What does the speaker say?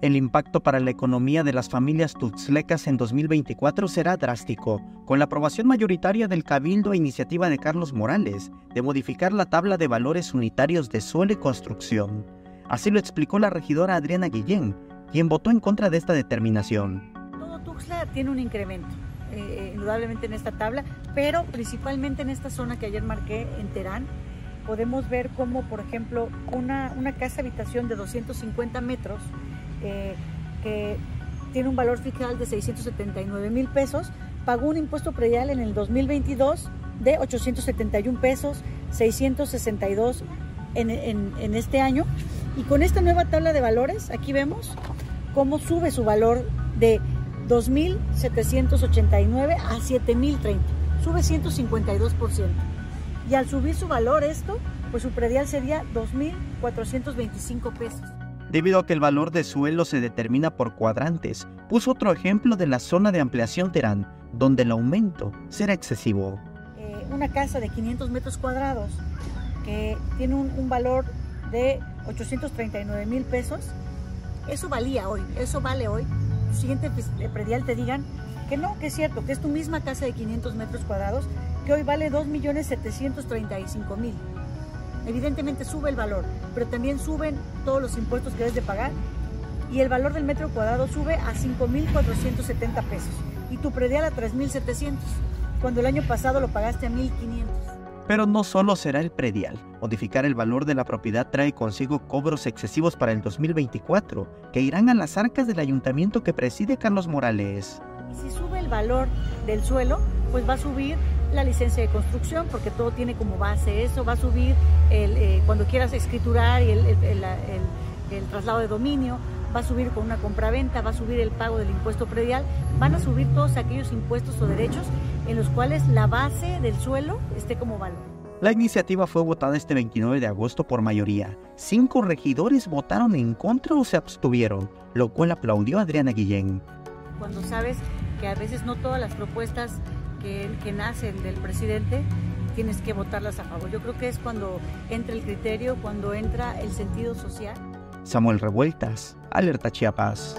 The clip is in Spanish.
El impacto para la economía de las familias tuxlecas en 2024 será drástico, con la aprobación mayoritaria del Cabildo a iniciativa de Carlos Morales de modificar la tabla de valores unitarios de suelo y construcción. Así lo explicó la regidora Adriana Guillén, quien votó en contra de esta determinación. Todo Tuxtla tiene un incremento, eh, indudablemente en esta tabla, pero principalmente en esta zona que ayer marqué en Terán, podemos ver cómo, por ejemplo, una, una casa habitación de 250 metros eh, que tiene un valor fiscal de 679 mil pesos, pagó un impuesto predial en el 2022 de 871 pesos, 662 en, en, en este año. Y con esta nueva tabla de valores, aquí vemos cómo sube su valor de 2.789 a 7.030. Sube 152%. Y al subir su valor esto, pues su predial sería 2.425 pesos debido a que el valor de suelo se determina por cuadrantes. Puso otro ejemplo de la zona de ampliación Terán, donde el aumento será excesivo. Eh, una casa de 500 metros cuadrados que tiene un, valor de 839 mil pesos, eso valía hoy, eso vale hoy. Tu siguiente predial te digan que no, que es cierto, que es tu misma casa de 500 metros cuadrados, que hoy vale 2.735.000 evidentemente sube el valor, pero también suben todos los impuestos que debes de pagar y el valor del metro cuadrado sube a 5.470 pesos y tu predial a 3.700, cuando el año pasado lo pagaste a 1.500. Pero no solo será el predial. Modificar el valor de la propiedad trae consigo cobros excesivos para el 2024, que irán a las arcas del ayuntamiento que preside Carlos Morales. Y si sube el valor del suelo, pues va a subir la licencia de construcción, porque todo tiene como base eso, va a subir el, eh, cuando quieras escriturar y el, el, el, traslado de dominio, va a subir con una compraventa, va a subir el pago del impuesto predial, van a subir todos aquellos impuestos o derechos en los cuales la base del suelo esté como valor. La iniciativa fue votada este 29 de agosto por mayoría. Cinco regidores votaron en contra o se abstuvieron, lo cual aplaudió Adriana Guillén. Cuando sabes que a veces no todas las propuestas que, nacen del presidente tienes que votarlas a favor. Yo creo que es cuando entra el criterio, cuando entra el sentido social. Samuel Revueltas, Alerta Chiapas.